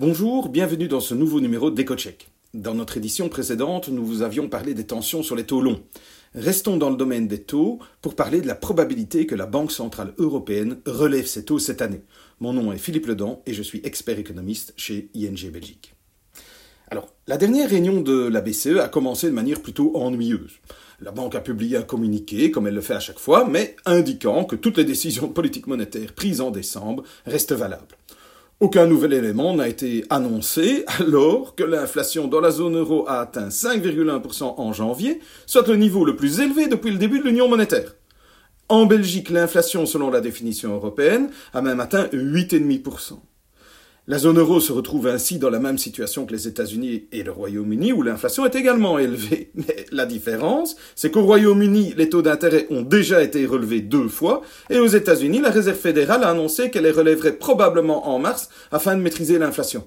Bonjour, bienvenue dans ce nouveau numéro d'EcoCheck. Dans notre édition précédente, nous vous avions parlé des tensions sur les taux longs. Restons dans le domaine des taux pour parler de la probabilité que la Banque Centrale Européenne relève ses taux cette année. Mon nom est Philippe Ledan et je suis expert économiste chez ING Belgique. Alors, la dernière réunion de la BCE a commencé de manière plutôt ennuyeuse. La banque a publié un communiqué, comme elle le fait à chaque fois, mais indiquant que toutes les décisions politiques monétaires prises en décembre restent valables. Aucun nouvel élément n'a été annoncé alors que l'inflation dans la zone euro a atteint 5,1% en janvier, soit le niveau le plus élevé depuis le début de l'union monétaire. En Belgique, l'inflation, selon la définition européenne, a même atteint 8,5%. La zone euro se retrouve ainsi dans la même situation que les États-Unis et le Royaume-Uni, où l'inflation est également élevée. Mais la différence, c'est qu'au Royaume-Uni, les taux d'intérêt ont déjà été relevés deux fois, et aux États-Unis, la Réserve fédérale a annoncé qu'elle les relèverait probablement en mars afin de maîtriser l'inflation.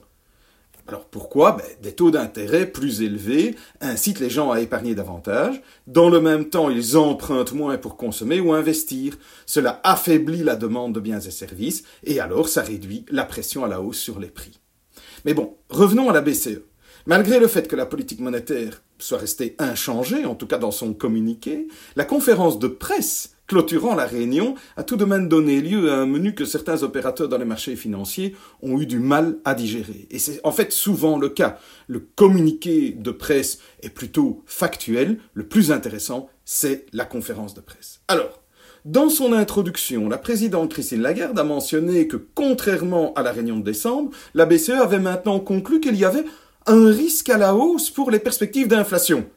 Alors pourquoi? Ben, Des taux d'intérêt plus élevés incitent les gens à épargner davantage. Dans le même temps, ils empruntent moins pour consommer ou investir. Cela affaiblit la demande de biens et services et alors ça réduit la pression à la hausse sur les prix. Mais bon, revenons à la BCE. Malgré le fait que la politique monétaire soit restée inchangée, en tout cas dans son communiqué, la conférence de presse clôturant la réunion a tout de même donné lieu à un menu que certains opérateurs dans les marchés financiers ont eu du mal à digérer. Et c'est en fait souvent le cas. Le communiqué de presse est plutôt factuel. Le plus intéressant, c'est la conférence de presse. Alors, dans son introduction, la présidente Christine Lagarde a mentionné que, contrairement à la réunion de décembre, la BCE avait maintenant conclu qu'il y avait un risque à la hausse pour les perspectives d'inflation.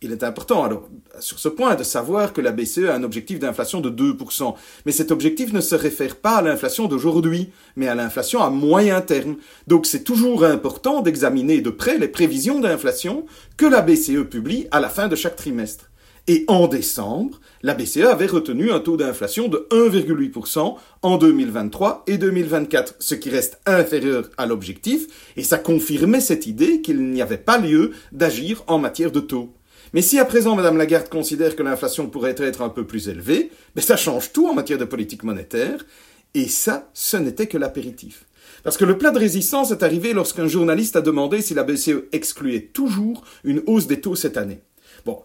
Il est important, alors, sur ce point, de savoir que la BCE a un objectif d'inflation de 2%. Mais cet objectif ne se réfère pas à l'inflation d'aujourd'hui, mais à l'inflation à moyen terme. Donc c'est toujours important d'examiner de près les prévisions d'inflation que la BCE publie à la fin de chaque trimestre. Et en décembre, la BCE avait retenu un taux d'inflation de 1,8% en 2023 et 2024, ce qui reste inférieur à l'objectif, et ça confirmait cette idée qu'il n'y avait pas lieu d'agir en matière de taux. Mais si à présent Madame Lagarde considère que l'inflation pourrait être un peu plus élevée, ben ça change tout en matière de politique monétaire, et ça, ce n'était que l'apéritif. Parce que le plat de résistance est arrivé lorsqu'un journaliste a demandé si la BCE excluait toujours une hausse des taux cette année. Bon,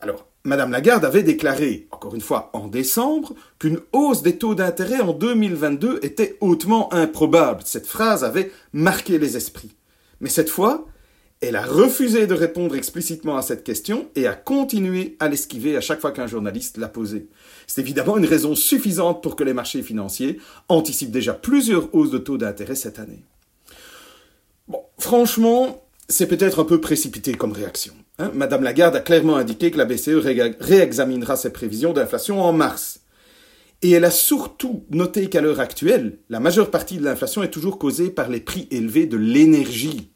alors, Madame Lagarde avait déclaré, encore une fois en décembre, qu'une hausse des taux d'intérêt en 2022 était hautement improbable. Cette phrase avait marqué les esprits. Mais cette fois, elle a refusé de répondre explicitement à cette question et a continué à l'esquiver à chaque fois qu'un journaliste l'a posée. C'est évidemment une raison suffisante pour que les marchés financiers anticipent déjà plusieurs hausses de taux d'intérêt cette année. Bon, franchement, c'est peut-être un peu précipité comme réaction. Hein. Madame Lagarde a clairement indiqué que la BCE réexaminera ses prévisions d'inflation en mars. Et elle a surtout noté qu'à l'heure actuelle, la majeure partie de l'inflation est toujours causée par les prix élevés de l'énergie.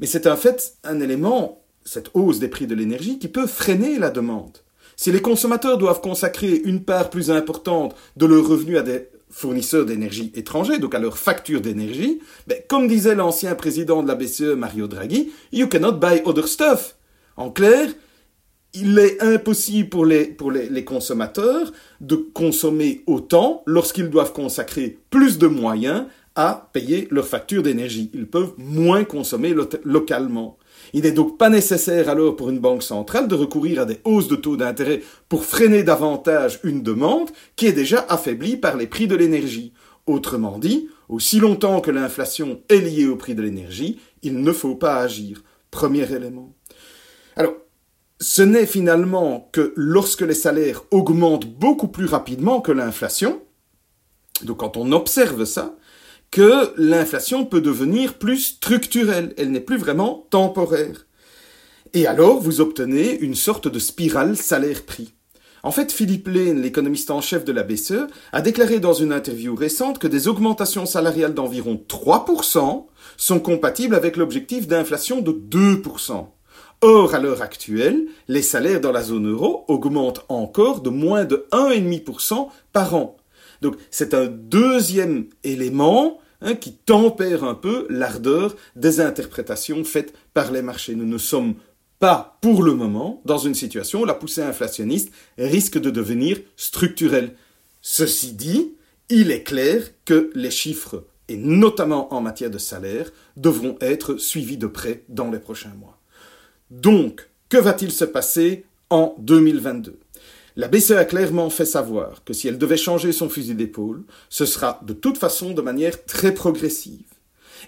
Mais c'est en fait un élément, cette hausse des prix de l'énergie, qui peut freiner la demande. Si les consommateurs doivent consacrer une part plus importante de leurs revenus à des fournisseurs d'énergie étrangers, donc à leur facture d'énergie, ben, comme disait l'ancien président de la BCE, Mario Draghi, you cannot buy other stuff. En clair, il est impossible pour les, pour les, les consommateurs de consommer autant lorsqu'ils doivent consacrer plus de moyens à payer leurs factures d'énergie. Ils peuvent moins consommer localement. Il n'est donc pas nécessaire alors pour une banque centrale de recourir à des hausses de taux d'intérêt pour freiner davantage une demande qui est déjà affaiblie par les prix de l'énergie. Autrement dit, aussi longtemps que l'inflation est liée au prix de l'énergie, il ne faut pas agir. Premier élément. Alors, ce n'est finalement que lorsque les salaires augmentent beaucoup plus rapidement que l'inflation, donc quand on observe ça, que l'inflation peut devenir plus structurelle, elle n'est plus vraiment temporaire. Et alors, vous obtenez une sorte de spirale salaire-prix. En fait, Philippe Lane, l'économiste en chef de la BCE, a déclaré dans une interview récente que des augmentations salariales d'environ 3% sont compatibles avec l'objectif d'inflation de 2%. Or, à l'heure actuelle, les salaires dans la zone euro augmentent encore de moins de 1,5% par an. Donc c'est un deuxième élément hein, qui tempère un peu l'ardeur des interprétations faites par les marchés. Nous ne sommes pas, pour le moment, dans une situation où la poussée inflationniste risque de devenir structurelle. Ceci dit, il est clair que les chiffres et notamment en matière de salaire, devront être suivis de près dans les prochains mois. Donc, que va-t-il se passer en 2022 la BCE a clairement fait savoir que si elle devait changer son fusil d'épaule, ce sera de toute façon de manière très progressive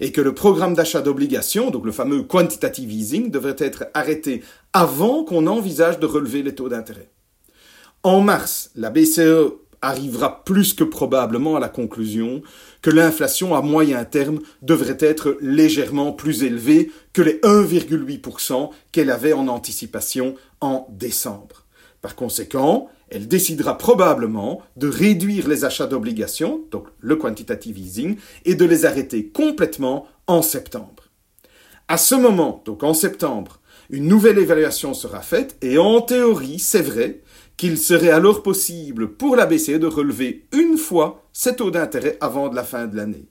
et que le programme d'achat d'obligations, donc le fameux quantitative easing, devrait être arrêté avant qu'on envisage de relever les taux d'intérêt. En mars, la BCE arrivera plus que probablement à la conclusion que l'inflation à moyen terme devrait être légèrement plus élevée que les 1,8% qu'elle avait en anticipation en décembre. Par conséquent, elle décidera probablement de réduire les achats d'obligations, donc le quantitative easing, et de les arrêter complètement en septembre. À ce moment, donc en septembre, une nouvelle évaluation sera faite et en théorie, c'est vrai qu'il serait alors possible pour la BCE de relever une fois ses taux d'intérêt avant la fin de l'année.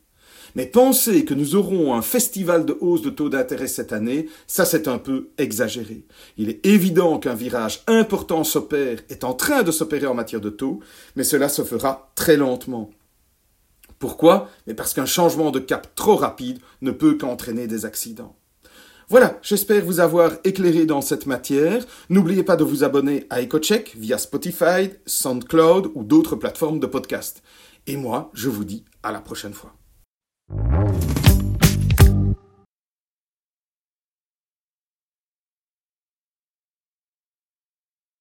Mais penser que nous aurons un festival de hausse de taux d'intérêt cette année, ça c'est un peu exagéré. Il est évident qu'un virage important s'opère, est en train de s'opérer en matière de taux, mais cela se fera très lentement. Pourquoi? Mais parce qu'un changement de cap trop rapide ne peut qu'entraîner des accidents. Voilà, j'espère vous avoir éclairé dans cette matière. N'oubliez pas de vous abonner à EcoCheck via Spotify, SoundCloud ou d'autres plateformes de podcast. Et moi, je vous dis à la prochaine fois. Oh.